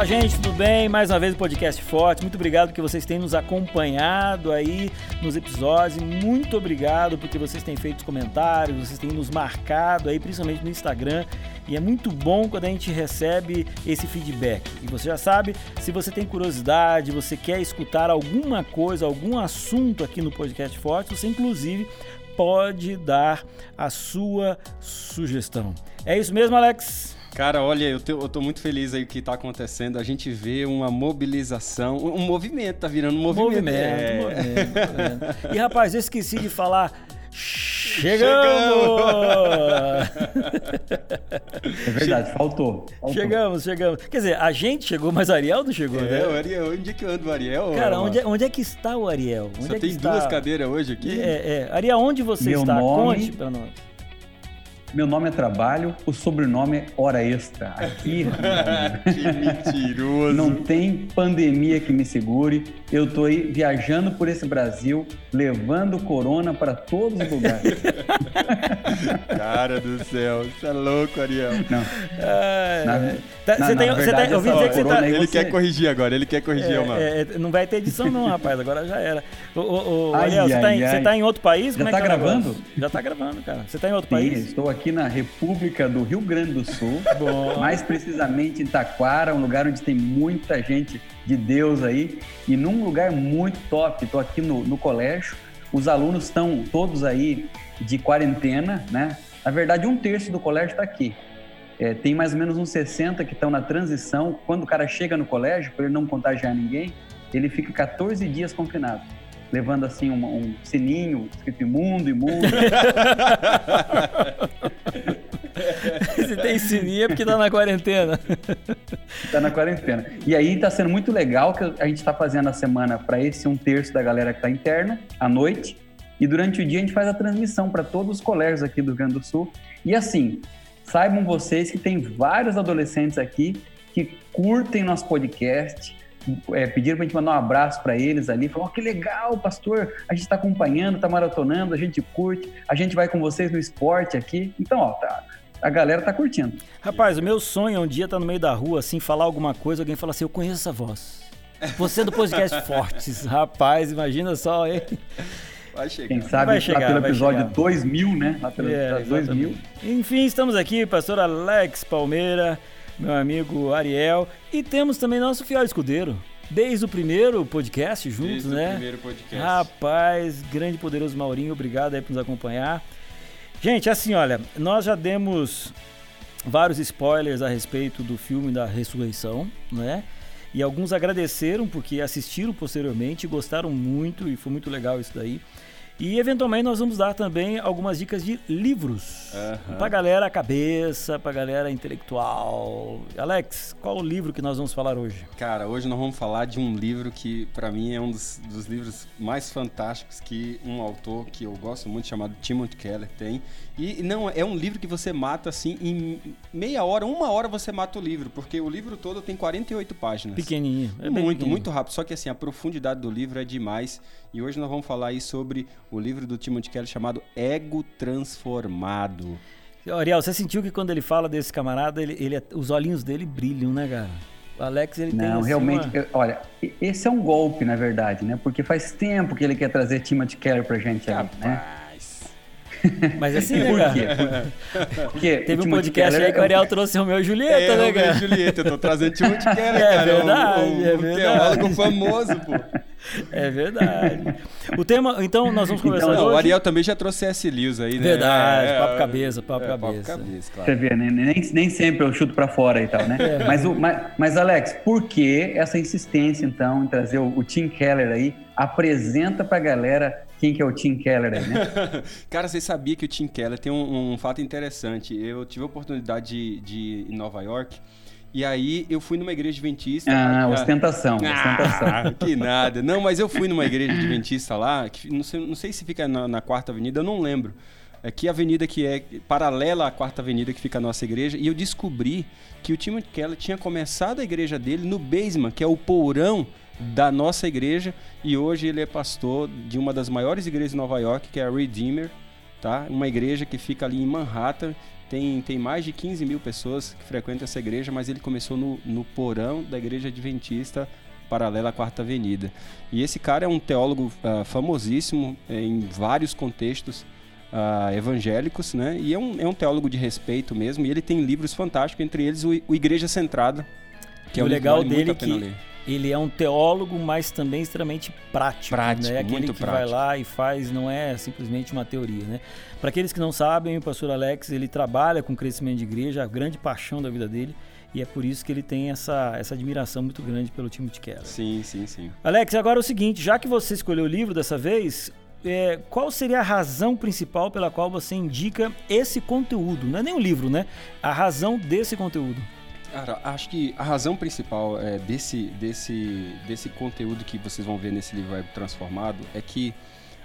Fala, gente, tudo bem? Mais uma vez o podcast Forte. Muito obrigado porque vocês têm nos acompanhado aí nos episódios. Muito obrigado porque vocês têm feito comentários, vocês têm nos marcado aí, principalmente no Instagram. E é muito bom quando a gente recebe esse feedback. E você já sabe, se você tem curiosidade, você quer escutar alguma coisa, algum assunto aqui no podcast Forte, você inclusive pode dar a sua sugestão. É isso mesmo, Alex? Cara, olha, eu, te, eu tô muito feliz aí o que tá acontecendo. A gente vê uma mobilização, um movimento, tá virando um movimento. Movimento, é. movimento, movimento. E rapaz, eu esqueci de falar. Chegamos! É verdade, faltou, faltou, Chegamos, chegamos. Quer dizer, a gente chegou, mas o Ariel não chegou, é, né? o Ariel, onde é que anda o Ariel? Cara, onde é, onde é, que está o Ariel? Onde Só é tem está? duas cadeiras hoje aqui? É, é. Ariel, onde você Meu está? nome- Conte pra nós. Meu nome é Trabalho, o sobrenome é Hora Extra. Aqui que mentiroso. não tem pandemia que me segure. Eu tô aí viajando por esse Brasil, levando corona para todos os lugares. Cara do céu, você é louco, Ariel. Não, É, Na- tá- você tem, você tem, eu ouvi dizer que você tá, Ele você- quer corrigir agora, ele quer corrigir, É, mano. é, não vai ter edição não, rapaz, agora já era. Ô, ô, ô, Ai, Ariel, você, tá ai, em, ai. você tá em outro país? Já Como é tá é negócio? gravando? Já tá gravando, cara. Você tá em outro sim, país? estou aqui na República do Rio Grande do Sul, mais precisamente em Taquara, um lugar onde tem muita gente de Deus aí, e num lugar muito top. Estou aqui no, no colégio, os alunos estão todos aí de quarentena, né? Na verdade, um terço do colégio está aqui. É, tem mais ou menos uns 60 que estão na transição. Quando o cara chega no colégio, para ele não contagiar ninguém, ele fica 14 dias confinado. Levando assim um, um sininho escrito imundo, imundo. Se tem sininho é porque tá na quarentena. Tá na quarentena. E aí tá sendo muito legal que a gente tá fazendo a semana para esse um terço da galera que tá interna, à noite. E durante o dia a gente faz a transmissão para todos os colégios aqui do Rio Grande do Sul. E assim, saibam vocês que tem vários adolescentes aqui que curtem nosso podcast. É, pediram pra gente mandar um abraço para eles ali. Falaram: oh, que legal, pastor. A gente tá acompanhando, tá maratonando, a gente curte. A gente vai com vocês no esporte aqui. Então, ó, tá, a galera tá curtindo. Rapaz, o meu sonho é um dia estar no meio da rua, assim, falar alguma coisa, alguém falar assim, eu conheço essa voz. Você é do podcast Fortes. Rapaz, imagina só, hein? Vai chegar. Quem sabe Vai lá chegar, pelo vai episódio chegar. 2000, né? Lá pelo É, episódio 2000. exatamente. Enfim, estamos aqui, pastor Alex Palmeira, meu amigo Ariel, e temos também nosso fiel escudeiro. Desde o primeiro podcast juntos, Desde né? o primeiro podcast. Rapaz, grande e poderoso Maurinho, obrigado aí por nos acompanhar. Gente, assim, olha, nós já demos vários spoilers a respeito do filme da ressurreição, né? E alguns agradeceram porque assistiram posteriormente, gostaram muito e foi muito legal isso daí. E eventualmente nós vamos dar também algumas dicas de livros Aham. pra galera cabeça, pra galera intelectual. Alex, qual o livro que nós vamos falar hoje? Cara, hoje nós vamos falar de um livro que, pra mim, é um dos, dos livros mais fantásticos que um autor que eu gosto muito, chamado Timothy Keller, tem. E não, é um livro que você mata, assim, em meia hora, uma hora você mata o livro, porque o livro todo tem 48 páginas. Pequenininho. É muito, pequenininho. muito rápido. Só que assim, a profundidade do livro é demais. E hoje nós vamos falar aí sobre o livro do Timothy Keller chamado Ego Transformado. Ariel, você sentiu que quando ele fala desse camarada, ele, ele- os olhinhos dele brilham, né, cara? O Alex, ele tem Não, realmente, uma- eu- olha, esse é um golpe, na verdade, né? Porque faz tempo que ele quer trazer Timothy Keller pra gente aí, né? Rapaz. Mas assim, né, Por cara? quê? Porque Teve o um podcast Keller aí que o é um- Ariel trouxe o meu e Julieta, É, né, Romeu e cara? Julieta, eu tô trazendo Timothy Keller, É cara. verdade, um, um, é um verdade. teólogo famoso, pô. É verdade. O tema, então nós vamos conversar Então, Não, hoje. o Ariel também já trouxe S. Lewis aí, né? Verdade, É, papo é, cabeça, papo é, cabeça. Papo cabeça, Você claro. vê, né? nem, nem sempre eu chuto pra fora e tal, né? É. Mas, o, mas, mas, Alex, por que essa insistência, então, em trazer o, o Tim Keller aí? Apresenta pra galera quem que é o Tim Keller aí, né? Cara, você sabia que o Tim Keller tem um, um fato interessante. Eu tive a oportunidade de, de ir em Nova York e aí eu fui numa igreja adventista. Ah, ostentação, ostentação. Ah, que nada. Não, mas eu fui numa igreja adventista lá, que não sei, não sei se fica na, na Quarta Avenida, eu não lembro. É que avenida que é paralela à Quarta Avenida que fica a nossa igreja, e eu descobri que o Timothy Keller tinha começado a igreja dele no basement, que é o porão da nossa igreja, e hoje ele é pastor de uma das maiores igrejas de Nova York, que é a Redeemer, tá? Uma igreja que fica ali em Manhattan, tem, tem mais de 15 mil pessoas que frequentam essa igreja, mas ele começou no, no porão da igreja adventista paralela à Quarta Avenida. E esse cara é um teólogo uh, famosíssimo é, em vários contextos uh, evangélicos, né? E é um, é um teólogo de respeito mesmo, e ele tem livros fantásticos, entre eles o, o Igreja Centrada, que é o legal vale dele que ele é um teólogo, mas também extremamente prático. Prático, né? Aquele muito que prático. vai lá e faz, não é simplesmente uma teoria, né? Para aqueles que não sabem, o pastor Alex, ele trabalha com crescimento de igreja, a grande paixão da vida dele, e é por isso que ele tem essa, essa admiração muito grande pelo Timothy Keller. Sim, sim, sim. Alex, agora é o seguinte, já que você escolheu o livro dessa vez, é, qual seria a razão principal pela qual você indica esse conteúdo? Não é nem um livro, né? A razão desse conteúdo. Cara, acho que a razão principal é, desse, desse, desse conteúdo que vocês vão ver nesse livro Web Transformado é que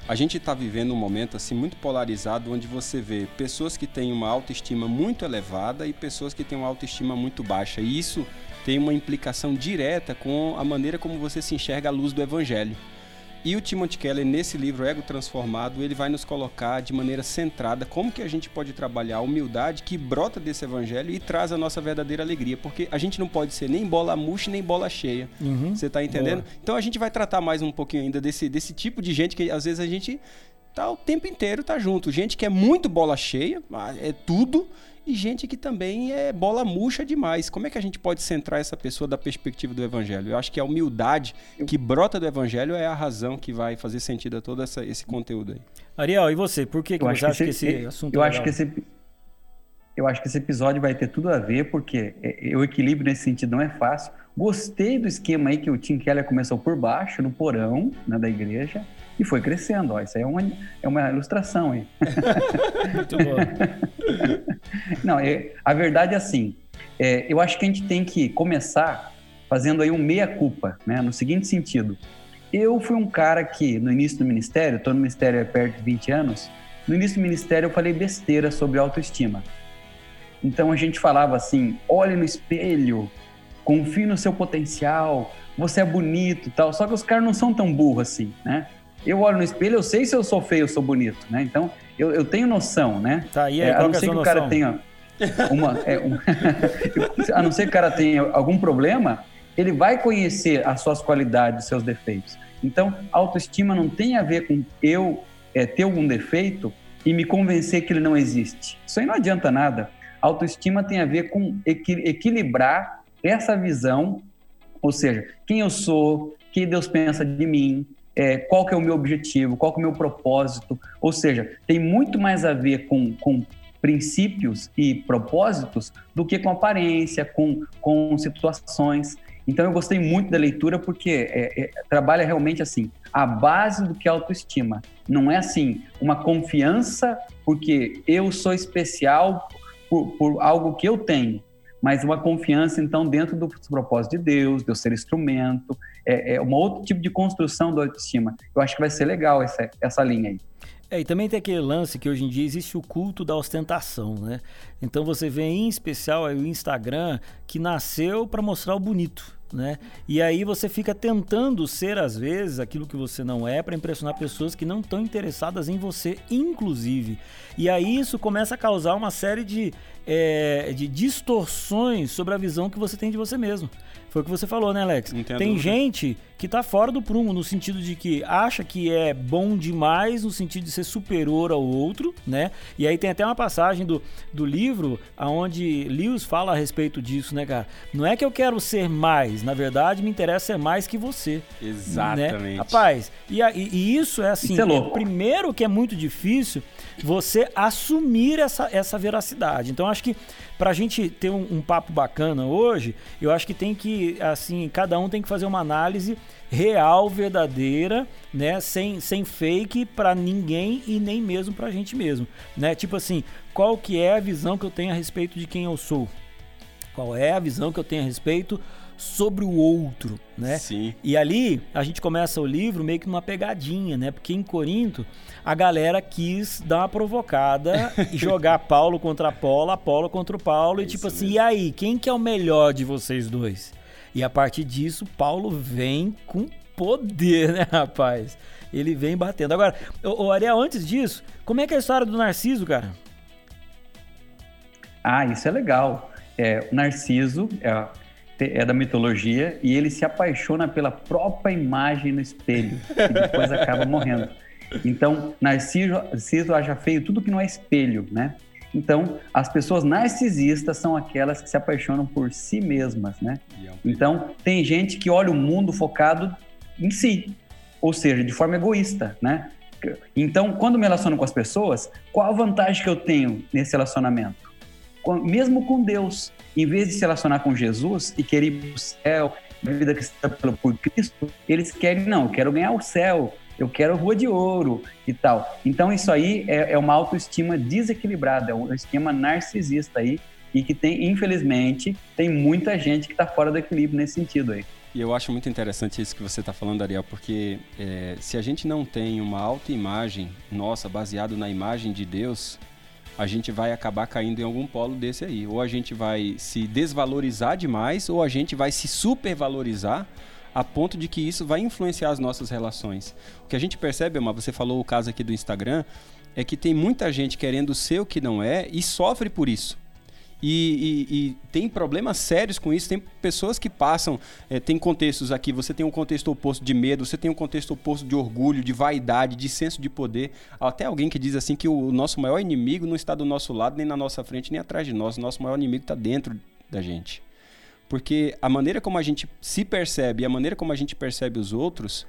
a gente está vivendo um momento assim muito polarizado onde você vê pessoas que têm uma autoestima muito elevada e pessoas que têm uma autoestima muito baixa. E isso tem uma implicação direta com a maneira como você se enxerga a luz do evangelho. E o Timothy Keller, nesse livro Ego Transformado, ele vai nos colocar de maneira centrada como que a gente pode trabalhar a humildade que brota desse evangelho e traz a nossa verdadeira alegria. Porque a gente não pode ser nem bola murcha, nem bola cheia. Uhum. Você está entendendo? Boa. Então a gente vai tratar mais um pouquinho ainda desse, desse tipo de gente que às vezes a gente tá o tempo inteiro tá junto. Gente que é muito bola cheia, é tudo, e gente que também é bola murcha demais. Como é que a gente pode centrar essa pessoa da perspectiva do evangelho? Eu acho que a humildade que brota do evangelho é a razão que vai fazer sentido a todo essa, esse conteúdo aí. Ariel, e você? Por que, que você acha que esse, que esse assunto eu é acho que esse eu acho que esse episódio vai ter tudo a ver, porque é, o equilíbrio nesse sentido não é fácil. Gostei do esquema aí que o Tim Keller começou por baixo, no porão né, da igreja, e foi crescendo. Ó, isso aí é uma, é uma ilustração aí. Muito bom. Não, é, a verdade é assim, é, eu acho que a gente tem que começar fazendo aí um meia-culpa, né? No seguinte sentido, eu fui um cara que, no início do ministério, estou no ministério há perto de 20 anos, no início do ministério eu falei besteira sobre autoestima. Então a gente falava assim, olhe no espelho, confie no seu potencial, você é bonito tal. Só que os caras não são tão burros assim, né? eu olho no espelho, eu sei se eu sou feio ou sou bonito, né? Então, eu, eu tenho noção, né? Tá, e aí, é, a não ser que o cara tenha uma... É, um, a não ser que o cara tenha algum problema, ele vai conhecer as suas qualidades, os seus defeitos. Então, autoestima não tem a ver com eu é, ter algum defeito e me convencer que ele não existe. Isso aí não adianta nada. Autoestima tem a ver com equilibrar essa visão, ou seja, quem eu sou, o que Deus pensa de mim, é, qual que é o meu objetivo, qual que é o meu propósito. Ou seja, tem muito mais a ver com, com princípios e propósitos do que com aparência, com, com situações. Então eu gostei muito da leitura porque é, é, trabalha realmente assim a base do que é autoestima. Não é assim uma confiança porque eu sou especial por, por algo que eu tenho, mas uma confiança, então, dentro do propósito de Deus, de eu ser instrumento, é, é um outro tipo de construção da autoestima. Eu acho que vai ser legal essa, essa linha aí. É, e também tem aquele lance que hoje em dia existe o culto da ostentação, né? Então você vê em especial o Instagram que nasceu para mostrar o bonito né? E aí você fica tentando ser às vezes aquilo que você não é para impressionar pessoas que não estão interessadas em você, inclusive. E aí isso começa a causar uma série de, é, de distorções sobre a visão que você tem de você mesmo. Foi o que você falou, né, Alex? Entendo. Tem gente que tá fora do prumo, no sentido de que acha que é bom demais, no sentido de ser superior ao outro, né? E aí tem até uma passagem do, do livro onde Lewis fala a respeito disso, né, cara? Não é que eu quero ser mais, na verdade, me interessa ser mais que você. Né? Exatamente. Né? Rapaz, e, e, e isso é assim, isso é, é primeiro que é muito difícil você assumir essa, essa veracidade. Então, acho que para a gente ter um, um, papo bacana hoje, eu acho que tem que, assim, cada um tem que fazer uma análise real, verdadeira, né, sem, sem fake para ninguém e nem mesmo para a gente mesmo, né? Tipo assim, qual que é a visão que eu tenho a respeito de quem eu sou? Qual é a visão que eu tenho a respeito sobre o outro, né? Sim. E ali a gente começa o livro meio que numa pegadinha, né? Porque em Corinto a galera quis dar uma provocada e jogar Paulo contra Apolo, Apolo contra o Paulo e tipo assim, mesmo. e aí, quem que é o melhor de vocês dois? E a partir disso, Paulo vem com poder, né, rapaz? Ele vem batendo. Agora, o Ariel, antes disso, como é que é a história do Narciso, cara? Ah, isso é legal. É, o Narciso é, é da mitologia e ele se apaixona pela própria imagem no espelho e depois acaba morrendo. Então, Narciso, Narciso acha feio tudo que não é espelho, né? Então, as pessoas narcisistas são aquelas que se apaixonam por si mesmas, né? É então, tem gente que olha o mundo focado em si, ou seja, de forma egoísta, né? Então, quando me relaciono com as pessoas, qual a vantagem que eu tenho nesse relacionamento? Mesmo com Deus, em vez de se relacionar com Jesus e querer ir para o céu, a vida cristã por Cristo, eles querem, não, eu quero ganhar o céu, eu quero rua de ouro e tal. Então isso aí é, é uma autoestima desequilibrada, é um esquema narcisista aí e que tem, infelizmente, tem muita gente que está fora do equilíbrio nesse sentido aí. E eu acho muito interessante isso que você está falando, Ariel, porque é, se a gente não tem uma autoimagem nossa baseada na imagem de Deus, a gente vai acabar caindo em algum polo desse aí. Ou a gente vai se desvalorizar demais, ou a gente vai se supervalorizar a ponto de que isso vai influenciar as nossas relações. O que a gente percebe, Emma, você falou o caso aqui do Instagram, é que tem muita gente querendo ser o que não é e sofre por isso. E, e, e, tem problemas sérios com isso. Tem pessoas que passam, é, tem contextos aqui. Você tem um contexto oposto de medo, você tem um contexto oposto de orgulho, de vaidade, de senso de poder. Até alguém que diz assim que o nosso maior inimigo não está do nosso lado, nem na nossa frente, nem atrás de nós. O nosso maior inimigo está dentro da gente. Porque a maneira como a gente se percebe e a maneira como a gente percebe os outros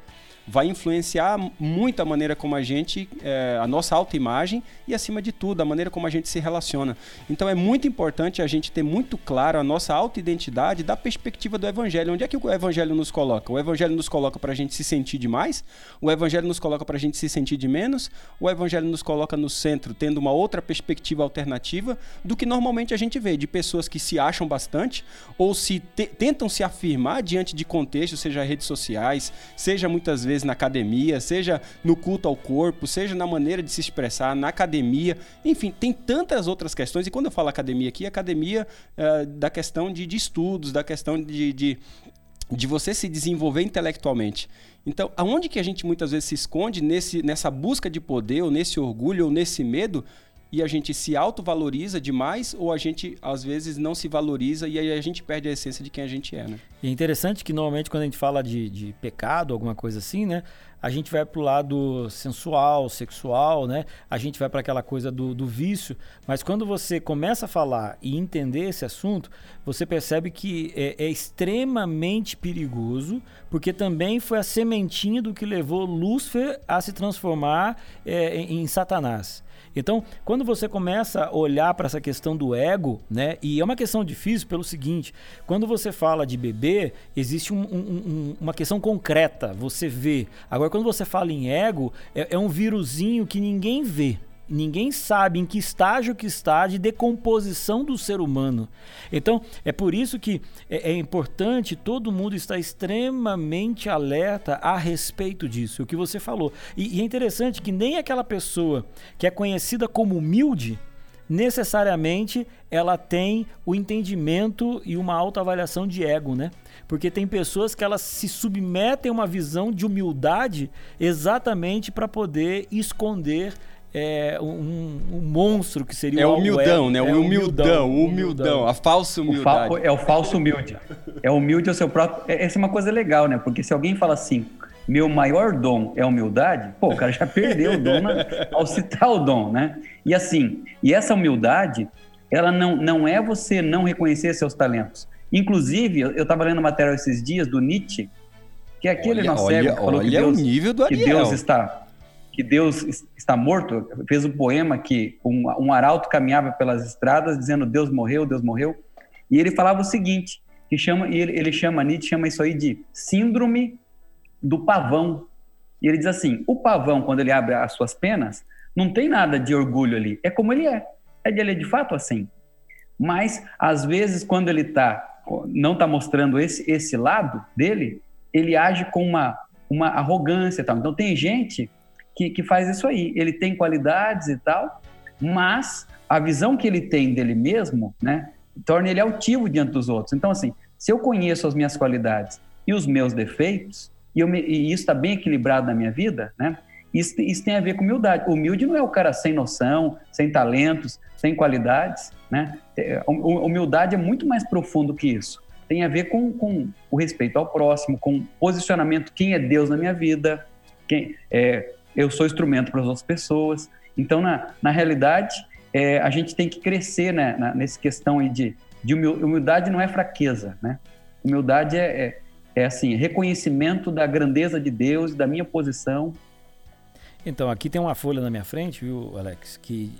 vai influenciar muito a maneira como a gente, é, a nossa autoimagem e, acima de tudo, a maneira como a gente se relaciona. Então é muito importante a gente ter muito claro a nossa autoidentidade da perspectiva do Evangelho. Onde é que o Evangelho nos coloca? O Evangelho nos coloca para a gente se sentir de mais? O Evangelho nos coloca para a gente se sentir de menos? O Evangelho nos coloca no centro, tendo uma outra perspectiva alternativa do que normalmente a gente vê, de pessoas que se acham bastante ou se tentam se afirmar diante de contextos, seja redes sociais, seja muitas vezes vezes na academia, seja no culto ao corpo, seja na maneira de se expressar, na academia, enfim, tem tantas outras questões. E quando eu falo academia aqui, academia uh, da questão de, de, estudos, da questão de, de, de você se desenvolver intelectualmente. Então, aonde que a gente muitas vezes se esconde nesse, nessa busca de poder, ou nesse orgulho, ou nesse medo, e a gente se autovaloriza demais ou a gente às vezes não se valoriza e aí a gente perde a essência de quem a gente é, né? É interessante que normalmente quando a gente fala de, de pecado, alguma coisa assim, né? A gente vai para o lado sensual, sexual, né? A gente vai para aquela coisa do, do vício. Mas quando você começa a falar e entender esse assunto, você percebe que é, é extremamente perigoso, porque também foi a sementinha do que levou Lúcifer a se transformar é, em, em Satanás. Então, quando você começa a olhar para essa questão do ego, né? E é uma questão difícil pelo seguinte: quando você fala de bebê, existe um, um, um, uma questão concreta, você vê. Agora, quando você fala em ego, é, é um vírusinho que ninguém vê. Ninguém sabe em que estágio que está de decomposição do ser humano. Então, é por isso que é, é, importante todo mundo estar extremamente alerta a respeito disso, o que você falou. E, e é interessante que nem aquela pessoa que é conhecida como humilde, necessariamente ela tem o entendimento e uma autoavaliação de ego, né? Porque tem pessoas que elas se submetem a uma visão de humildade exatamente para poder esconder é, um, um, monstro que seria é o humildão, né? O é humildão, humildão, humildão, a falsa humildade. O é o falso humilde. É humilde ao seu próprio. É, essa é uma coisa legal, né? Porque se alguém fala assim, meu maior dom é humildade, pô, o cara já perdeu o dom na, ao citar o dom, né? E assim, e essa humildade, ela não, não é você não reconhecer seus talentos. Inclusive, eu estava lendo material esses dias do Nietzsche, que é aquele olha, nosso olha, que falou olha que Deus, o nível do que Deus está que Deus está morto, fez um poema que um, um arauto caminhava pelas estradas dizendo Deus morreu, Deus morreu, e ele falava o seguinte, que chama, ele, ele chama, Nietzsche chama isso aí de síndrome do pavão. E ele diz assim, o pavão, quando ele abre as suas penas, não tem nada de orgulho ali, é como ele é, ele é de fato assim. Mas, às vezes, quando ele tá, não está mostrando esse, esse lado dele, ele age com uma, uma arrogância. Tal. Então, tem gente que, que faz isso aí. Ele tem qualidades e tal, mas a visão que ele tem dele mesmo, né, torna ele altivo diante dos outros. Então, assim, se eu conheço as minhas qualidades e os meus defeitos, e, me, e isso está bem equilibrado na minha vida, né? Isso, isso, tem a ver com humildade. Humilde não é o cara sem noção, sem talentos, sem qualidades, né? É, humildade é muito mais profundo que isso. Tem a ver com, com o respeito ao próximo, com posicionamento, quem é Deus na minha vida, quem é, eu sou instrumento para as outras pessoas. Então, na, na realidade, é, a gente tem que crescer né, na, nessa questão aí de, de humildade não é fraqueza, né? Humildade é, é, é assim, reconhecimento da grandeza de Deus, da minha posição. Então, aqui tem uma folha na minha frente, viu, Alex, que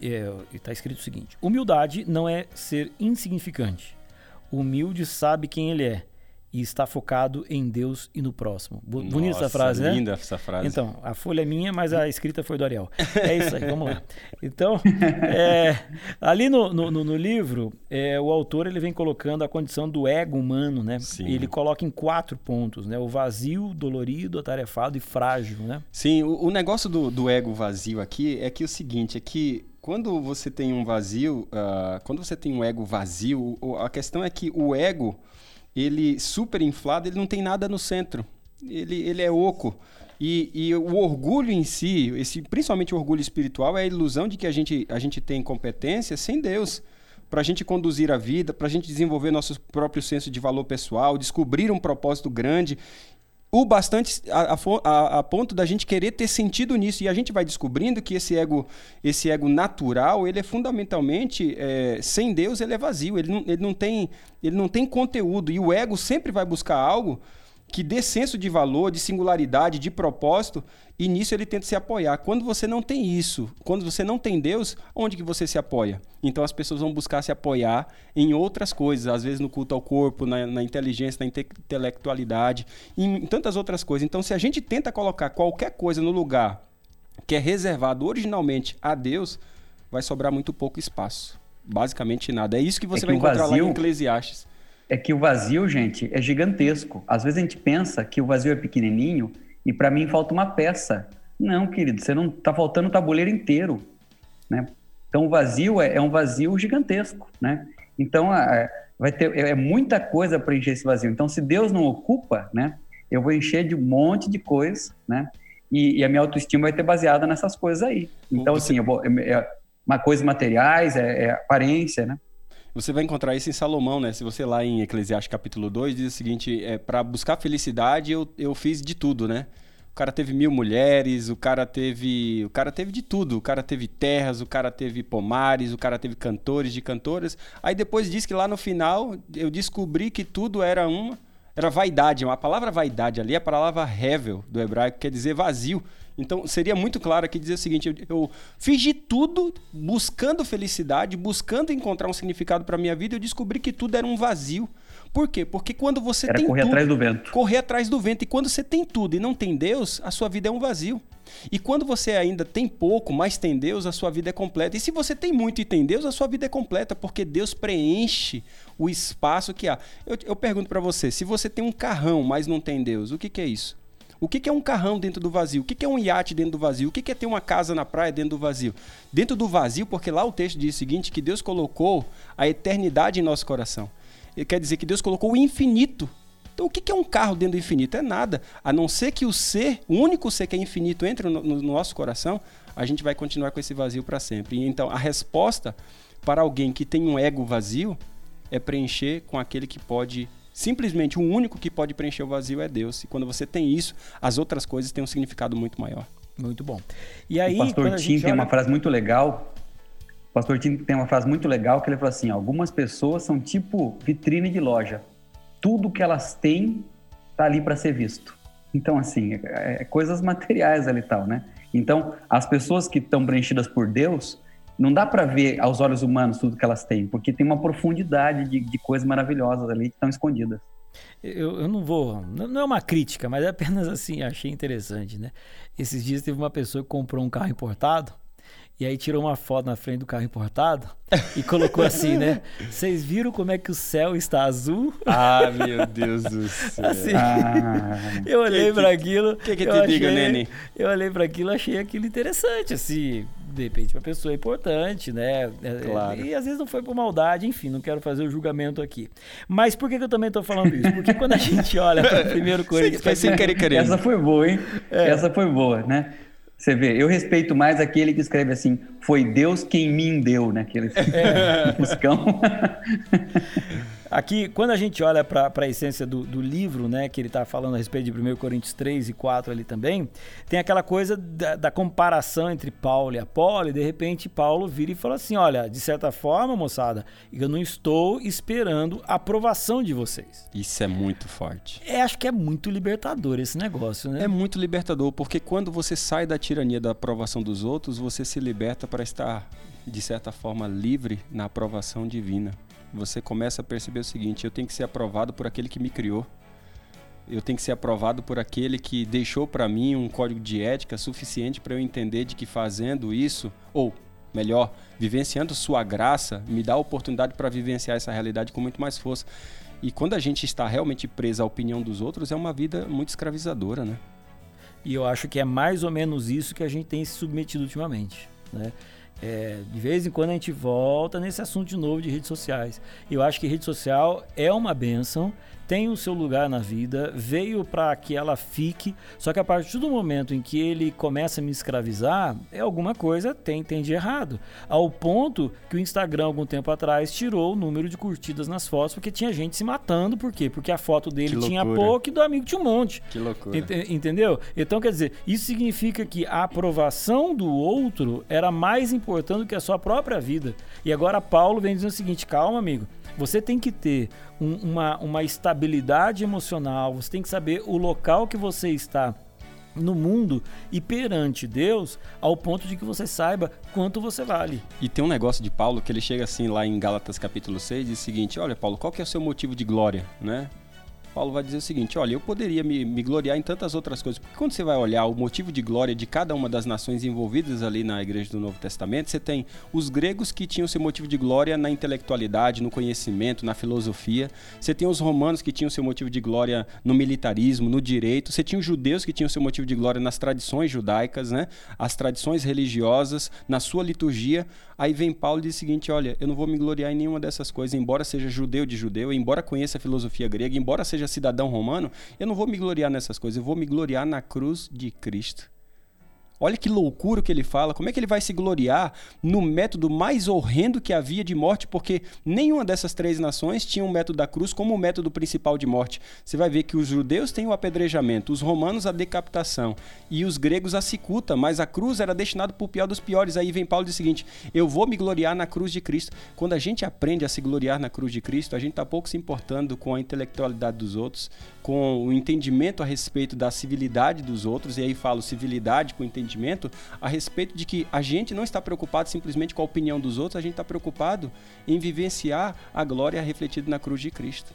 está é, escrito o seguinte: humildade não é ser insignificante. Humilde sabe quem ele é e está focado em Deus e no próximo. Bonita Nossa, essa frase, né? Linda essa frase. Então, a folha é minha, mas a escrita foi do Ariel. É isso aí, vamos lá. Então, é, ali no, no, no livro, é, o autor ele vem colocando a condição do ego humano, né? Sim. Ele coloca em quatro pontos, né? O vazio, dolorido, atarefado e frágil, né? Sim, o, o negócio do, do ego vazio aqui é que o seguinte, é que quando você tem um vazio, uh, quando você tem um ego vazio, a questão é que o ego ele super inflado, ele não tem nada no centro. Ele, ele é oco. E, e, o orgulho em si, esse, principalmente o orgulho espiritual, é a ilusão de que a gente, a gente tem competência sem Deus para a gente conduzir a vida, para a gente desenvolver nosso próprio senso de valor pessoal, descobrir um propósito grande o bastante a, a, a, ponto da gente querer ter sentido nisso. E a gente vai descobrindo que esse ego esse ego natural ele é fundamentalmente é, sem Deus ele é vazio. Ele não, ele não tem ele não tem conteúdo. E o ego sempre vai buscar algo que dê senso de valor, de singularidade, de propósito, e nisso ele tenta se apoiar. Quando você não tem isso, quando você não tem Deus, onde que você se apoia? Então as pessoas vão buscar se apoiar em outras coisas, às vezes no culto ao corpo, na, na inteligência, na intelectualidade, em, em tantas outras coisas. Então se a gente tenta colocar qualquer coisa no lugar que é reservado originalmente a Deus, vai sobrar muito pouco espaço. Basicamente nada. É isso que você é que vai encontrar vazio... lá em Eclesiastes é que o vazio, gente, é gigantesco. Às vezes a gente pensa que o vazio é pequenininho e para mim falta uma peça. Não, querido, você não está faltando o tabuleiro inteiro, né? Então o vazio é, é um vazio gigantesco, né? Então é, vai ter é, é muita coisa para encher esse vazio. Então se Deus não ocupa, né? Eu vou encher de um monte de coisas, né? E, e a minha autoestima vai ter baseada nessas coisas aí. Então Você... assim, eu vou, é, é, uma coisa materiais, é, é aparência, né? Você vai encontrar isso em Salomão, né? Se você lá em Eclesiastes capítulo 2 diz o seguinte, é, para buscar felicidade eu, eu fiz de tudo, né? O cara teve mil mulheres, o cara teve, o cara teve de tudo, o cara teve terras, o cara teve pomares, o cara teve cantores de cantoras. Aí depois diz que lá no final eu descobri que tudo era uma era vaidade, a palavra vaidade ali é a palavra hevel do hebraico, quer dizer vazio. Então, seria muito claro aqui dizer o seguinte: eu, eu fiz de tudo buscando felicidade, buscando encontrar um significado para minha vida, eu descobri que tudo era um vazio. Por quê? Porque quando você era tem correr tudo, atrás do vento. Correr atrás do vento. E quando você tem tudo e não tem Deus, a sua vida é um vazio. E quando você ainda tem pouco, mas tem Deus, a sua vida é completa. E se você tem muito e tem Deus, a sua vida é completa, porque Deus preenche o espaço que há. Eu, eu pergunto para você: se você tem um carrão, mas não tem Deus, o que, que é isso? O que é um carrão dentro do vazio? O que é um iate dentro do vazio? O que é ter uma casa na praia dentro do vazio? Dentro do vazio, porque lá o texto diz o seguinte: que Deus colocou a eternidade em nosso coração. Ele quer dizer que Deus colocou o infinito. Então, o que é um carro dentro do infinito? É nada. A não ser que o ser, o único ser que é infinito, entre no, no nosso coração, a gente vai continuar com esse vazio para sempre. E, então, a resposta para alguém que tem um ego vazio é preencher com aquele que pode Simplesmente o único que pode preencher o vazio é Deus. E quando você tem isso, as outras coisas têm um significado muito maior. Muito bom. E aí, o pastor Tim tem olha... uma frase muito legal. O pastor Tim tem uma frase muito legal que ele fala assim: algumas pessoas são tipo vitrine de loja. Tudo que elas têm tá ali para ser visto. Então, assim, é, é coisas materiais ali e tal, né? Então, as pessoas que estão preenchidas por Deus, não dá para ver aos olhos humanos tudo que elas têm, porque tem uma profundidade de, de coisas maravilhosas ali que estão escondidas. Eu, eu, não vou. Não é uma crítica, mas é apenas assim, achei interessante, né? Esses dias teve uma pessoa que comprou um carro importado e aí tirou uma foto na frente do carro importado e colocou assim, né? Vocês viram como é que o céu está azul? Ah, meu Deus do céu. Assim, ah, eu olhei para aquilo. O que, que te achei, diga, Nene? Eu olhei para aquilo achei aquilo interessante, assim de repente, uma pessoa importante, né? É, claro. E às vezes não foi por maldade, enfim, não quero fazer o julgamento aqui. Mas por que, que eu também estou falando isso? Porque quando a gente olha para o primeiro Coríntios. Sem querer, querer. Essa foi boa, hein? É. Essa foi boa, né? Você vê, eu respeito mais aquele que escreve assim, foi Deus quem me deu, né? Aquele é. buscão. Aqui, quando a gente olha para a essência do, do, livro, né, que ele está falando a respeito de 1 Coríntios 3 e 4 ali também, tem aquela coisa da, da, comparação entre Paulo e Apolo, e de repente Paulo vira e fala assim: olha, de certa forma, moçada, eu não estou esperando a aprovação de vocês. Isso é muito forte. É, acho que é muito libertador esse negócio, né? É muito libertador, porque quando você sai da tirania da aprovação dos outros, você se liberta para estar, de certa forma, livre na aprovação divina você começa a perceber o seguinte: eu tenho que ser aprovado por aquele que me criou. Eu tenho que ser aprovado por aquele que deixou para mim um código de ética suficiente para eu entender de que fazendo isso, ou melhor, vivenciando sua graça, me dá a oportunidade para vivenciar essa realidade com muito mais força. E quando a gente está realmente preso à opinião dos outros, é uma vida muito escravizadora, né? E eu acho que é mais ou menos isso que a gente tem se submetido ultimamente, né? É, de vez em quando a gente volta nesse assunto de novo de redes sociais. Eu acho que rede social é uma benção, tem o seu lugar na vida, veio para que ela fique, só que a partir do momento em que ele começa a me escravizar, é alguma coisa tem, tem de errado. Ao ponto que o Instagram, algum tempo atrás, tirou o número de curtidas nas fotos, porque tinha gente se matando. Por quê? Porque a foto dele tinha pouco e do amigo tinha um monte. Que loucura. Ent entendeu? Então, quer dizer, isso significa que a aprovação do outro era mais importante do que a sua própria vida. E agora Paulo vem dizendo o seguinte: calma, amigo. Você tem que ter um, uma, uma estabilidade emocional, você tem que saber o local que você está no mundo e perante Deus, ao ponto de que você saiba quanto você vale. E tem um negócio de Paulo que ele chega assim lá em Gálatas capítulo 6 e diz o seguinte: "Olha, Paulo, qual que é o seu motivo de glória, né? Paulo vai dizer o seguinte: olha, eu poderia me, me, gloriar em tantas outras coisas. Porque quando você vai olhar o motivo de glória de cada uma das nações envolvidas ali na igreja do Novo Testamento, você tem os gregos que tinham seu motivo de glória na intelectualidade, no conhecimento, na filosofia. Você tem os romanos que tinham seu motivo de glória no militarismo, no direito. Você tinha os judeus que tinham seu motivo de glória nas tradições judaicas, né? As tradições religiosas, na sua liturgia. Aí vem Paulo e diz o seguinte: olha, eu não vou me gloriar em nenhuma dessas coisas, embora seja judeu de judeu, embora conheça a filosofia grega, embora seja seja cidadão romano, eu não vou me gloriar nessas coisas, eu vou me gloriar na cruz de Cristo. Olha que loucura que ele fala. Como é que ele vai se gloriar no método mais horrendo que havia de morte? Porque nenhuma dessas três nações tinha o um método da cruz como o método principal de morte. Você vai ver que os judeus têm o apedrejamento, os romanos a decapitação e os gregos a cicuta, mas a cruz era destinada para o pior dos piores. Aí vem Paulo diz o seguinte: Eu vou me gloriar na cruz de Cristo. Quando a gente aprende a se gloriar na cruz de Cristo, a gente está pouco se importando com a intelectualidade dos outros, com o entendimento a respeito da civilidade dos outros, e aí falo civilidade com entendimento a respeito de que a gente não está preocupado simplesmente com a opinião dos outros, a gente está preocupado em vivenciar a glória refletida na cruz de Cristo.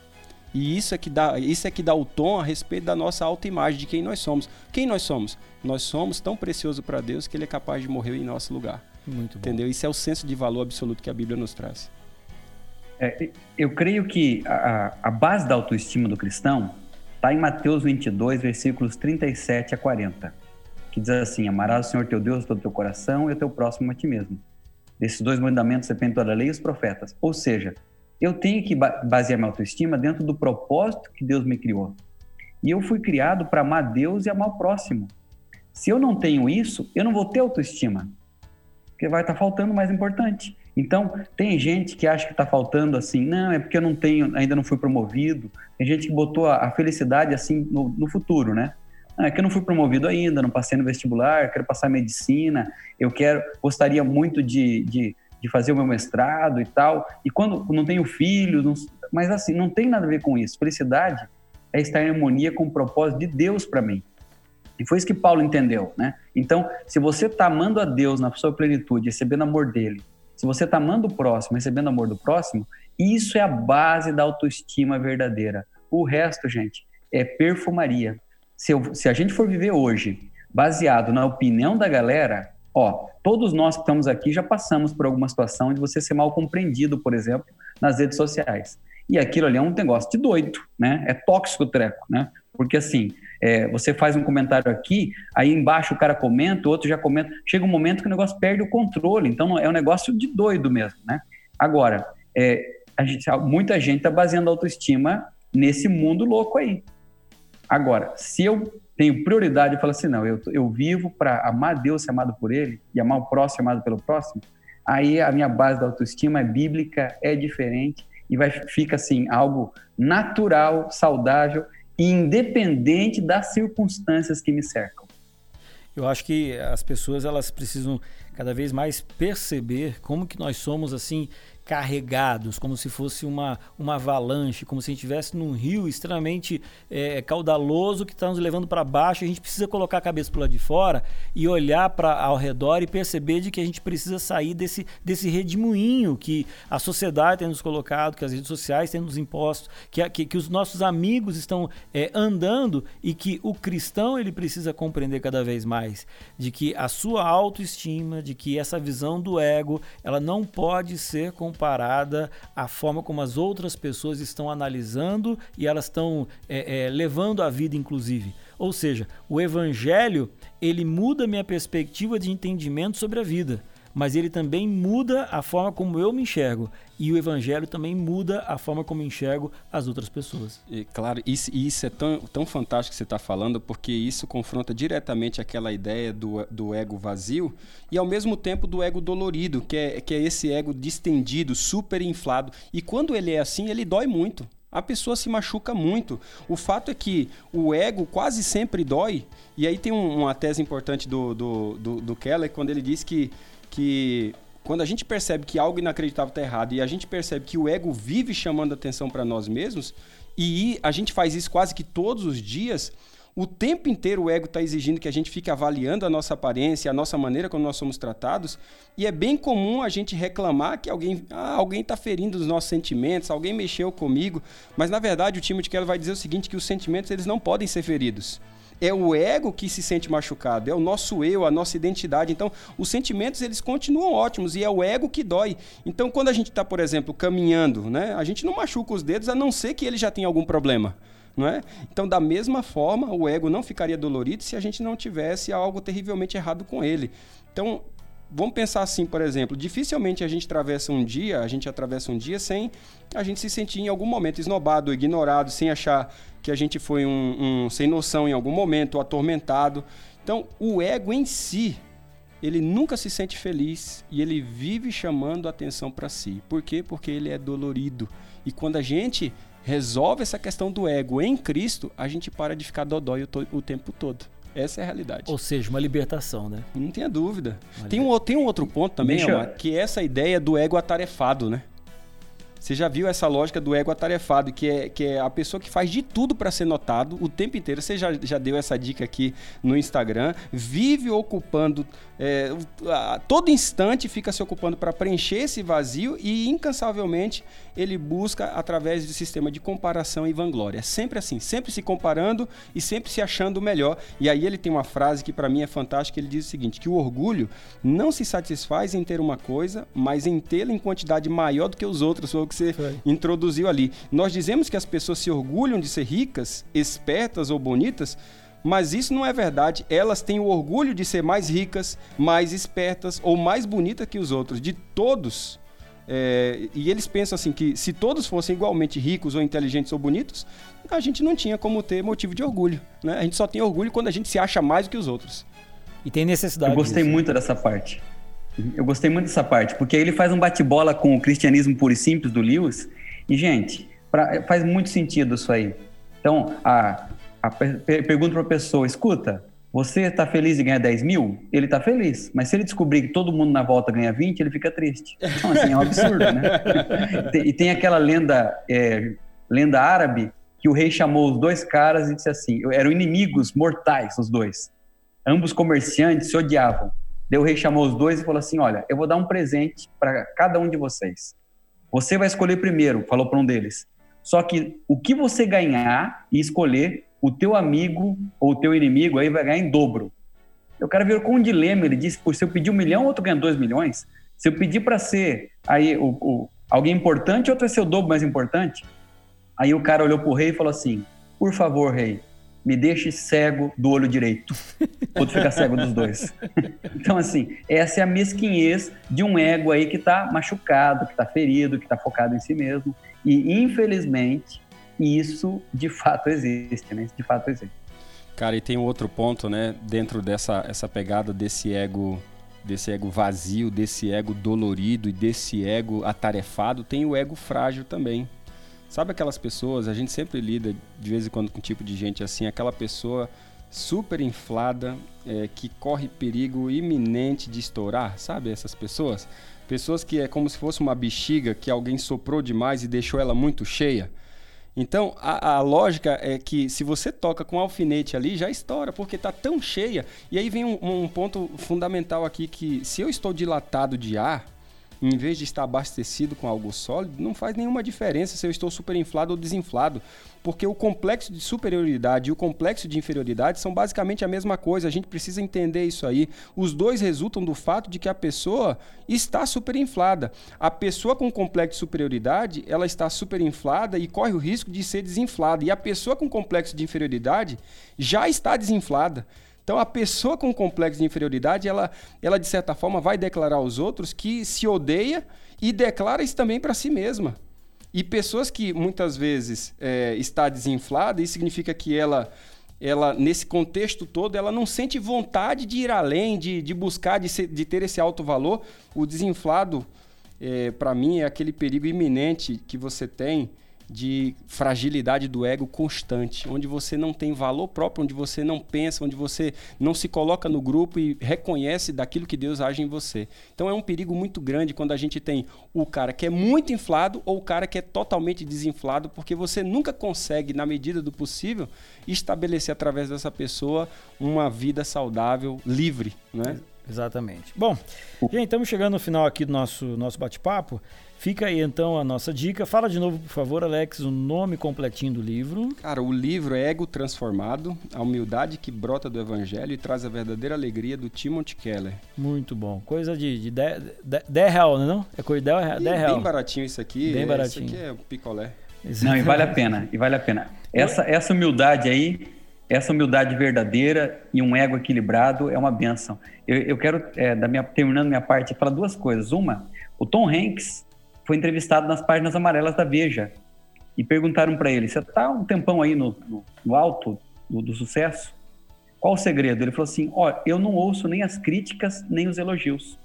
E isso é que dá, isso é que dá o tom a respeito da nossa autoimagem, de quem nós somos. Quem nós somos? Nós somos tão preciosos para Deus que Ele é capaz de morrer em nosso lugar. Muito bom. Entendeu? Isso é o senso de valor absoluto que a Bíblia nos traz. É, eu creio que a, a base da autoestima do cristão Está em Mateus 22, versículos 37 a 40, que diz assim: Amarás o Senhor teu Deus todo o teu coração e o teu próximo a ti mesmo. Desses dois mandamentos depende toda a lei e os profetas. Ou seja, eu tenho que basear minha autoestima dentro do propósito que Deus me criou. E eu fui criado para amar Deus e amar o próximo. Se eu não tenho isso, eu não vou ter autoestima. Porque vai estar tá faltando o mais importante. Então, tem gente que acha que está faltando assim, não, é porque eu não tenho, ainda não fui promovido. Tem gente que botou a, felicidade assim no, no, futuro, né? Ah, é que eu não fui promovido ainda, não passei no vestibular, quero passar medicina, eu quero, gostaria muito de, de, de fazer o meu mestrado e tal. E quando não tenho filho, não, mas assim, não tem nada a ver com isso. Felicidade é estar em harmonia com o propósito de Deus para mim. E foi isso que Paulo entendeu, né? Então, se você está amando a Deus na sua plenitude, recebendo amor dele, se você está amando o próximo, recebendo amor do próximo, isso é a base da autoestima verdadeira. O resto, gente, é perfumaria. Se, eu, se a gente for viver hoje baseado na opinião da galera, ó, todos nós que estamos aqui já passamos por alguma situação de você ser mal compreendido, por exemplo, nas redes sociais. E aquilo ali é um negócio de doido, né? É tóxico o treco, né? Porque assim, É, você faz um comentário aqui, aí embaixo o cara comenta, o outro já comenta. Chega um momento que o negócio perde o controle. Então é um negócio de doido mesmo, né? Agora, é, gente, muita gente está baseando a autoestima nesse mundo louco aí. Agora, se eu tenho prioridade, eu falo assim, não, eu, eu vivo para amar Deus, ser amado por Ele, e amar o próximo, amado pelo próximo, aí a minha base da autoestima é bíblica, é diferente, e vai fica assim, algo natural, saudável e independente das circunstâncias que me cercam. Eu acho que as pessoas elas precisam cada vez mais perceber como que nós somos assim carregados, como se fosse uma, uma avalanche, como se a gente estivesse num rio extremamente é, caudaloso que está nos levando para baixo. A gente precisa colocar a cabeça para lado de fora e olhar para ao redor e perceber de que a gente precisa sair desse, desse redemoinho que a sociedade tem nos colocado, que as redes sociais têm nos impostos, que, que, que os nossos amigos estão é, andando e que o cristão ele precisa compreender cada vez mais de que a sua autoestima, de que essa visão do ego, ela não pode ser comparada comparada à forma como as outras pessoas estão analisando e elas estão é, é, levando a vida, inclusive. Ou seja, o evangelho ele muda minha perspectiva de entendimento sobre a vida mas ele também muda a forma como eu me enxergo. E o evangelho também muda a forma como eu enxergo as outras pessoas. E, claro, isso, isso é tão, tão fantástico que você está falando, porque isso confronta diretamente aquela ideia do, do ego vazio e, ao mesmo tempo, do ego dolorido, que é, que é esse ego distendido, super inflado. E quando ele é assim, ele dói muito. A pessoa se machuca muito. O fato é que o ego quase sempre dói. E aí tem um, uma tese importante do, do, do, do Keller, quando ele diz que que quando a gente percebe que algo inacreditável está errado e a gente percebe que o ego vive chamando atenção para nós mesmos, e a gente faz isso quase que todos os dias, o tempo inteiro o ego está exigindo que a gente fique avaliando a nossa aparência, a nossa maneira como nós somos tratados, e é bem comum a gente reclamar que alguém ah, alguém está ferindo os nossos sentimentos, alguém mexeu comigo, mas na verdade o time de Keller vai dizer o seguinte, que os sentimentos eles não podem ser feridos é o ego que se sente machucado, é o nosso eu, a nossa identidade. Então, os sentimentos eles continuam ótimos e é o ego que dói. Então, quando a gente está, por exemplo, caminhando, né, a gente não machuca os dedos a não ser que ele já tenha algum problema. É? Então, da mesma forma, o ego não ficaria dolorido se a gente não tivesse algo terrivelmente errado com ele. Então, vamos pensar assim, por exemplo, dificilmente a gente atravessa um dia, a gente atravessa um dia sem a gente se sentir em algum momento esnobado, ignorado, sem achar que a gente foi um, um sem noção em algum momento, atormentado. Então, o ego em si, ele nunca se sente feliz e ele vive chamando atenção para si. Por quê? Porque ele é dolorido. E quando a gente resolve essa questão do ego em Cristo, a gente para de ficar dodói o, o tempo todo. Essa é a realidade. Ou seja, uma libertação, né? Não tenha dúvida. tem um, tem um outro ponto também, Deixa... Que é essa ideia do ego atarefado, né? Você já viu essa lógica do ego atarefado, que é, que é a pessoa que faz de tudo para ser notado o tempo inteiro. Você já, já deu essa dica aqui no Instagram. Vive ocupando, é, a, todo instante fica se ocupando para preencher esse vazio e incansavelmente ele busca através do sistema de comparação e vanglória. É sempre assim, sempre se comparando e sempre se achando melhor. E aí ele tem uma frase que para mim é fantástica, ele diz o seguinte, que o orgulho não se satisfaz em ter uma coisa, mas em tê-la em quantidade maior do que os outros. Que você Foi. introduziu ali. Nós dizemos que as pessoas se orgulham de ser ricas, espertas ou bonitas, mas isso não é verdade. Elas têm o orgulho de ser mais ricas, mais espertas ou mais bonitas que os outros. De todos. É, e eles pensam assim que se todos fossem igualmente ricos ou inteligentes ou bonitos, a gente não tinha como ter motivo de orgulho. Né? A gente só tem orgulho quando a gente se acha mais do que os outros. E tem necessidade. Eu gostei disso. muito dessa parte. Eu gostei muito dessa parte, porque ele faz um bate-bola com o cristianismo puro e simples do Lewis. E, gente, pra, faz muito sentido isso aí. Então, a, a per, pergunta para a pessoa: escuta, você está feliz em ganhar 10 mil? Ele está feliz. Mas se ele descobrir que todo mundo na volta ganha 20, ele fica triste. Então, assim, é um absurdo, né? e tem aquela lenda, é, lenda árabe que o rei chamou os dois caras e disse assim: eram inimigos mortais, os dois. Ambos comerciantes se odiavam. O rei chamou os dois e falou assim: Olha, eu vou dar um presente para cada um de vocês. Você vai escolher primeiro, falou para um deles. Só que o que você ganhar e escolher, o teu amigo ou o teu inimigo aí vai ganhar em dobro. Eu quero ver com um dilema. Ele disse: se eu pedir um milhão, outro ganha dois milhões. Se eu pedir para ser aí o, o, alguém importante, outro vai ser o dobro mais importante. Aí o cara olhou para o rei e falou assim: Por favor, rei, me deixe cego do olho direito. Outro fica cego dos dois. Então, assim, essa é a mesquinhez de um ego aí que está machucado, que está ferido, que está focado em si mesmo. E, infelizmente, isso de fato existe, né? Isso de fato existe. Cara, e tem um outro ponto, né? Dentro dessa essa pegada desse ego desse ego vazio, desse ego dolorido e desse ego atarefado, tem o ego frágil também. Sabe aquelas pessoas, a gente sempre lida de vez em quando com um tipo de gente assim, aquela pessoa super inflada, é, que corre perigo iminente de estourar, sabe essas pessoas? Pessoas que é como se fosse uma bexiga que alguém soprou demais e deixou ela muito cheia. Então, a, a, lógica é que se você toca com um alfinete ali, já estoura, porque está tão cheia. E aí vem um, um ponto fundamental aqui que se eu estou dilatado de ar, em vez de estar abastecido com algo sólido, não faz nenhuma diferença se eu estou superinflado ou desinflado, porque o complexo de superioridade e o complexo de inferioridade são basicamente a mesma coisa. A gente precisa entender isso aí. Os dois resultam do fato de que a pessoa está superinflada. A pessoa com complexo de superioridade, ela está superinflada e corre o risco de ser desinflada. E a pessoa com complexo de inferioridade já está desinflada. Então a pessoa com complexo de inferioridade, ela, ela de certa forma vai declarar aos outros que se odeia e declara isso também para si mesma. E pessoas que muitas vezes é, está desinflada, isso significa que ela, ela, nesse contexto todo, ela não sente vontade de ir além, de, de buscar, de, ser, de ter esse alto valor. O desinflado, é, para mim, é aquele perigo iminente que você tem de fragilidade do ego constante, onde você não tem valor próprio, onde você não pensa, onde você não se coloca no grupo e reconhece daquilo que Deus age em você. Então é um perigo muito grande quando a gente tem o cara que é muito inflado ou o cara que é totalmente desinflado, porque você nunca consegue, na medida do possível, estabelecer através dessa pessoa uma vida saudável, livre, né? Exatamente. Bom, gente, estamos chegando no final aqui do nosso, nosso bate-papo. Fica aí então a nossa dica. Fala de novo, por favor, Alex, o nome completinho do livro. Cara, o livro é Ego Transformado, a humildade que brota do Evangelho e traz a verdadeira alegria do Timothy Keller. Muito bom. Coisa de, de 10 real, não é não? É coisa de 10 real. Bem baratinho isso aqui. Bem baratinho. Isso aqui é picolé. Não, e vale a pena, e vale a pena. Essa, essa humildade aí, essa humildade verdadeira e um ego equilibrado é uma benção. Eu, eu quero, é, da minha, terminando minha parte, falar duas coisas. Uma, o Tom Hanks foi entrevistado nas páginas amarelas da Veja e perguntaram para ele: Você está um tempão aí no, no, no alto do, do, sucesso? Qual o segredo? Ele falou assim: Ó, eu não ouço nem as críticas nem os elogios.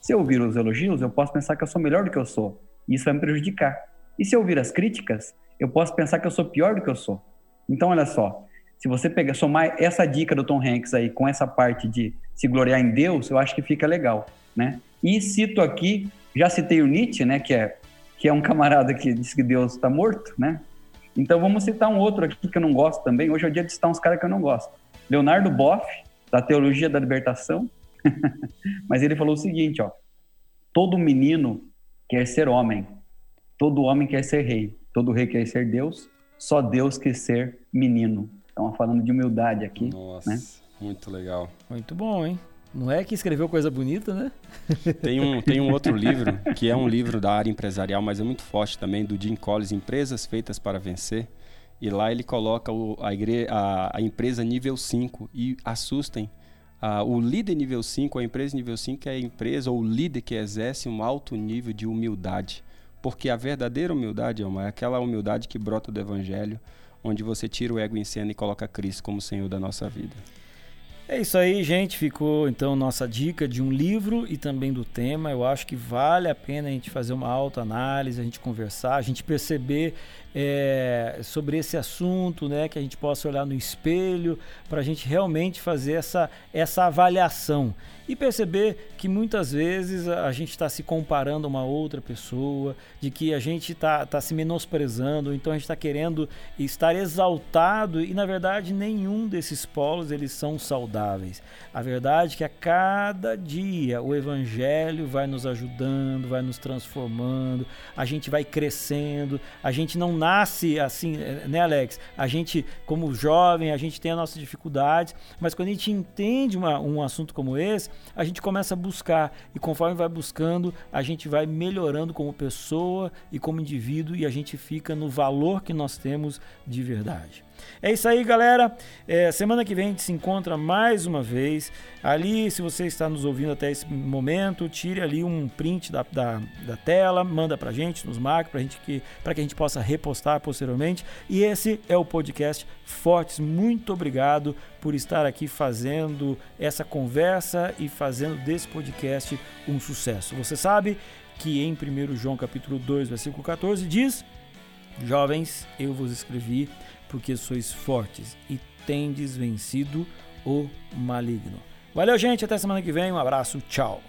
Se eu ouvir os elogios, eu posso pensar que eu sou melhor do que eu sou. E isso vai me prejudicar. E se eu ouvir as críticas, eu posso pensar que eu sou pior do que eu sou. Então, olha só, se você pegar, somar essa dica do Tom Hanks aí com essa parte de se gloriar em Deus, eu acho que fica legal, né? E cito aqui já citei o Nietzsche, né, que é, que é um camarada que diz que Deus está morto, né? Então vamos citar um outro aqui que eu não gosto também. Hoje é o dia de citar uns caras que eu não gosto. Leonardo Boff, da Teologia da Libertação. Mas ele falou o seguinte, ó: Todo menino quer ser homem, todo homem quer ser rei, todo rei quer ser Deus, só Deus quer ser menino. Estamos falando de humildade aqui. Nossa, né? muito legal. Muito bom, hein? Não é que escreveu coisa bonita, né? Tem um, tem um outro livro, que é um livro da área empresarial, mas é muito forte também, do Jim Collins, Empresas Feitas para Vencer. E lá ele coloca o, a, igre, a, a, empresa nível 5 e assustem. Uh, o líder nível 5, a empresa nível 5 é a empresa ou o líder que exerce um alto nível de humildade. Porque a verdadeira humildade, Elma, é aquela humildade que brota do evangelho, onde você tira o ego em cena e coloca Cristo como Senhor da nossa vida. É isso aí, gente. Ficou então nossa dica de um livro e também do tema. Eu acho que vale a pena a gente fazer uma autoanálise, a gente conversar, a gente perceber é, sobre esse assunto, né? Que a gente possa olhar no espelho para a gente realmente fazer essa, essa avaliação e perceber que muitas vezes a gente está se comparando a uma outra pessoa, de que a gente está tá se menosprezando, então a gente está querendo estar exaltado e na verdade nenhum desses polos eles são saudáveis. A verdade é que a cada dia o Evangelho vai nos ajudando, vai nos transformando, a gente vai crescendo, a gente não nasce assim, né, Alex? A gente, como jovem, a gente tem as nossas dificuldades, mas quando a gente entende uma, um assunto como esse, a gente começa a buscar e conforme vai buscando, a gente vai melhorando como pessoa e como indivíduo e a gente fica no valor que nós temos de verdade. É isso aí, galera. É, semana que vem a gente se encontra mais uma vez. Ali, se você está nos ouvindo até esse momento, tire ali um print da, da, da tela, manda pra gente, nos marque pra gente que, para que a gente possa repostar posteriormente. E esse é o podcast Fortes. Muito obrigado por estar aqui fazendo essa conversa e fazendo desse podcast um sucesso. Você sabe que em 1 João capítulo 2, versículo 14 diz: Jovens, eu vos escrevi porque sois fortes e tendes vencido o maligno. Valeu, gente. Até semana que vem. Um abraço. Tchau.